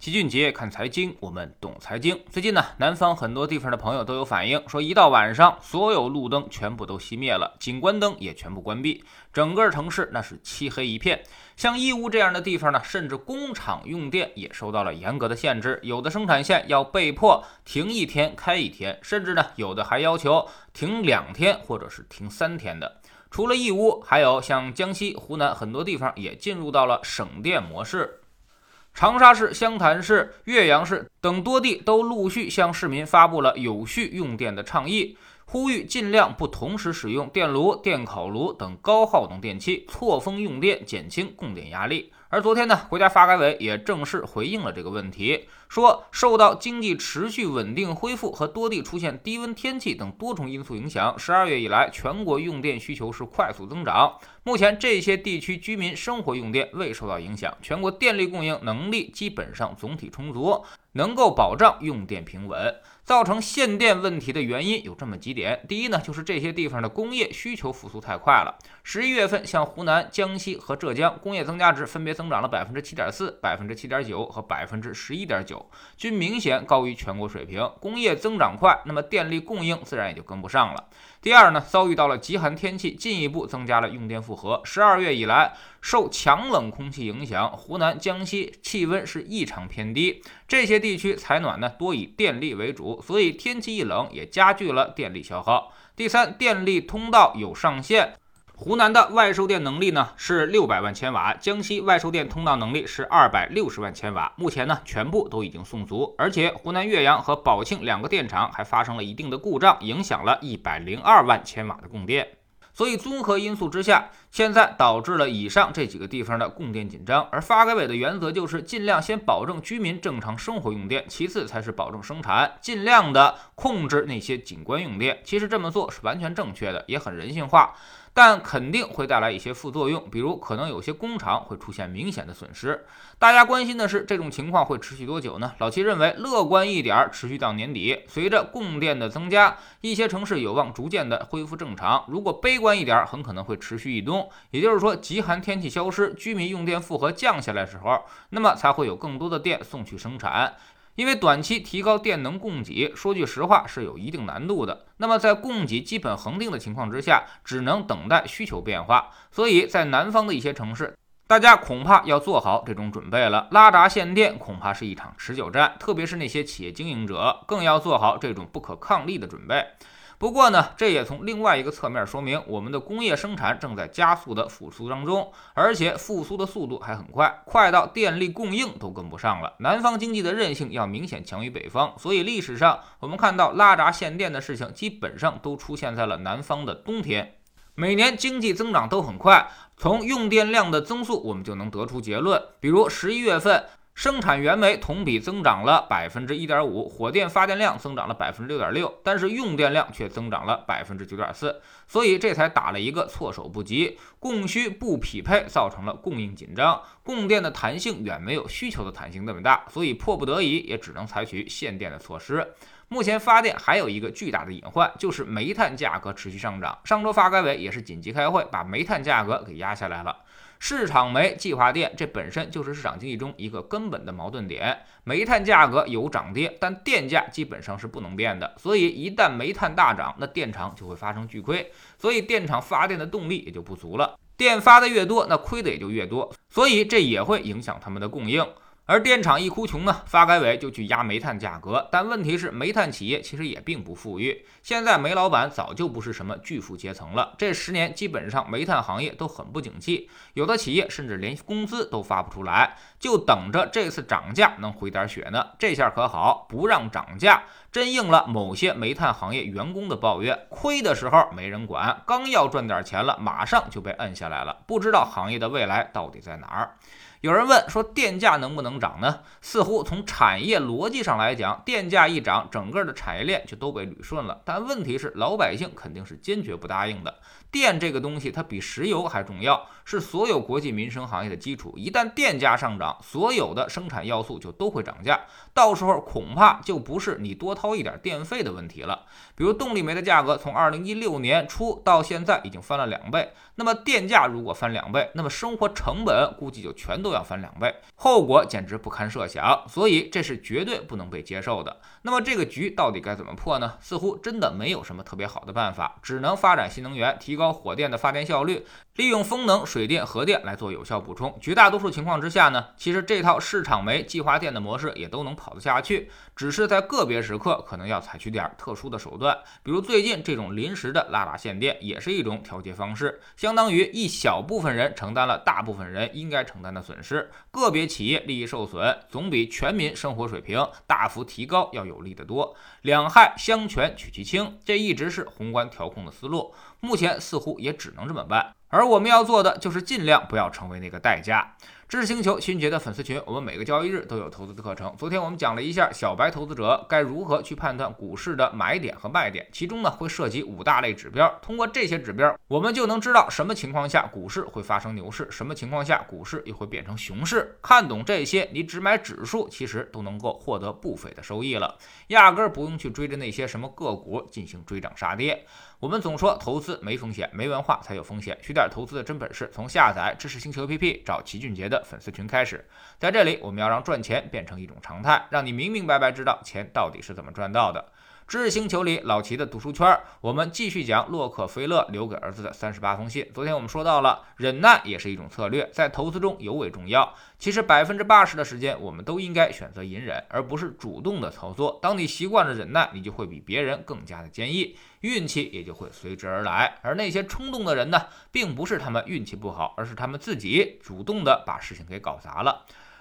齐俊杰看财经，我们懂财经。最近呢，南方很多地方的朋友都有反映，说一到晚上，所有路灯全部都熄灭了，景观灯也全部关闭，整个城市那是漆黑一片。像义乌这样的地方呢，甚至工厂用电也受到了严格的限制，有的生产线要被迫停一天开一天，甚至呢，有的还要求停两天或者是停三天的。除了义乌，还有像江西、湖南很多地方也进入到了省电模式。长沙市、湘潭市、岳阳市等多地都陆续向市民发布了有序用电的倡议，呼吁尽量不同时使用电炉、电烤炉等高耗能电器，错峰用电，减轻供电压力。而昨天呢，国家发改委也正式回应了这个问题，说受到经济持续稳定恢复和多地出现低温天气等多重因素影响，十二月以来全国用电需求是快速增长。目前这些地区居民生活用电未受到影响，全国电力供应能力基本上总体充足，能够保障用电平稳。造成限电问题的原因有这么几点：第一呢，就是这些地方的工业需求复苏太快了。十一月份，像湖南、江西和浙江工业增加值分别增长了百分之七点四、百分之七点九和百分之十一点九，均明显高于全国水平。工业增长快，那么电力供应自然也就跟不上了。第二呢，遭遇到了极寒天气，进一步增加了用电负荷。十二月以来，受强冷空气影响，湖南、江西气温是异常偏低，这些地区采暖呢多以电力为主，所以天气一冷也加剧了电力消耗。第三，电力通道有上限。湖南的外售电能力呢是六百万千瓦，江西外售电通道能力是二百六十万千瓦，目前呢全部都已经送足，而且湖南岳阳和宝庆两个电厂还发生了一定的故障，影响了一百零二万千瓦的供电。所以综合因素之下，现在导致了以上这几个地方的供电紧张。而发改委的原则就是尽量先保证居民正常生活用电，其次才是保证生产，尽量的控制那些景观用电。其实这么做是完全正确的，也很人性化。但肯定会带来一些副作用，比如可能有些工厂会出现明显的损失。大家关心的是这种情况会持续多久呢？老齐认为，乐观一点，持续到年底。随着供电的增加，一些城市有望逐渐的恢复正常。如果悲观一点，很可能会持续一冬。也就是说，极寒天气消失，居民用电负荷降下来的时候，那么才会有更多的电送去生产。因为短期提高电能供给，说句实话是有一定难度的。那么在供给基本恒定的情况之下，只能等待需求变化。所以在南方的一些城市，大家恐怕要做好这种准备了。拉闸限电恐怕是一场持久战，特别是那些企业经营者，更要做好这种不可抗力的准备。不过呢，这也从另外一个侧面说明，我们的工业生产正在加速的复苏当中，而且复苏的速度还很快，快到电力供应都跟不上了。南方经济的韧性要明显强于北方，所以历史上我们看到拉闸限电的事情，基本上都出现在了南方的冬天。每年经济增长都很快，从用电量的增速，我们就能得出结论，比如十一月份。生产原煤同比增长了百分之一点五，火电发电量增长了百分之六点六，但是用电量却增长了百分之九点四，所以这才打了一个措手不及，供需不匹配，造成了供应紧张，供电的弹性远没有需求的弹性那么大，所以迫不得已也只能采取限电的措施。目前发电还有一个巨大的隐患，就是煤炭价格持续上涨。上周发改委也是紧急开会，把煤炭价格给压下来了。市场煤计划电，这本身就是市场经济中一个根本的矛盾点。煤炭价格有涨跌，但电价基本上是不能变的。所以一旦煤炭大涨，那电厂就会发生巨亏，所以电厂发电的动力也就不足了。电发的越多，那亏的也就越多，所以这也会影响他们的供应。而电厂一哭穷呢，发改委就去压煤炭价格。但问题是，煤炭企业其实也并不富裕。现在煤老板早就不是什么巨富阶层了。这十年基本上煤炭行业都很不景气，有的企业甚至连工资都发不出来，就等着这次涨价能回点血呢。这下可好，不让涨价，真应了某些煤炭行业员工的抱怨：亏的时候没人管，刚要赚点钱了，马上就被摁下来了。不知道行业的未来到底在哪儿。有人问说电价能不能涨呢？似乎从产业逻辑上来讲，电价一涨，整个的产业链就都被捋顺了。但问题是，老百姓肯定是坚决不答应的。电这个东西，它比石油还重要，是所有国际民生行业的基础。一旦电价上涨，所有的生产要素就都会涨价，到时候恐怕就不是你多掏一点电费的问题了。比如动力煤的价格，从二零一六年初到现在已经翻了两倍，那么电价如果翻两倍，那么生活成本估计就全都。都要翻两倍，后果简直不堪设想，所以这是绝对不能被接受的。那么这个局到底该怎么破呢？似乎真的没有什么特别好的办法，只能发展新能源，提高火电的发电效率，利用风能、水电、核电来做有效补充。绝大多数情况之下呢，其实这套市场煤计划电的模式也都能跑得下去，只是在个别时刻可能要采取点特殊的手段，比如最近这种临时的拉闸限电，也是一种调节方式，相当于一小部分人承担了大部分人应该承担的损失，个别企业利益受损，总比全民生活水平大幅提高要有利得多。两害相权取其轻，这一直是宏观调控的思路，目前似乎也只能这么办。而我们要做的就是尽量不要成为那个代价。知识星球新杰的粉丝群，我们每个交易日都有投资的课程。昨天我们讲了一下小白投资者该如何去判断股市的买点和卖点，其中呢会涉及五大类指标。通过这些指标，我们就能知道什么情况下股市会发生牛市，什么情况下股市又会变成熊市。看懂这些，你只买指数，其实都能够获得不菲的收益了，压根儿不用去追着那些什么个股进行追涨杀跌。我们总说投资没风险，没文化才有风险。学点投资的真本事，从下载知识星球 APP 找齐俊杰的粉丝群开始，在这里我们要让赚钱变成一种常态，让你明明白白知道钱到底是怎么赚到的。知识星球里老齐的读书圈，我们继续讲洛克菲勒留给儿子的三十八封信。昨天我们说到了，忍耐也是一种策略，在投资中尤为重要。其实百分之八十的时间，我们都应该选择隐忍，而不是主动的操作。当你习惯了忍耐，你就会比别人更加的坚毅，运气也就会随之而来。而那些冲动的人呢，并不是他们运气不好，而是他们自己主动的把事情给搞砸了。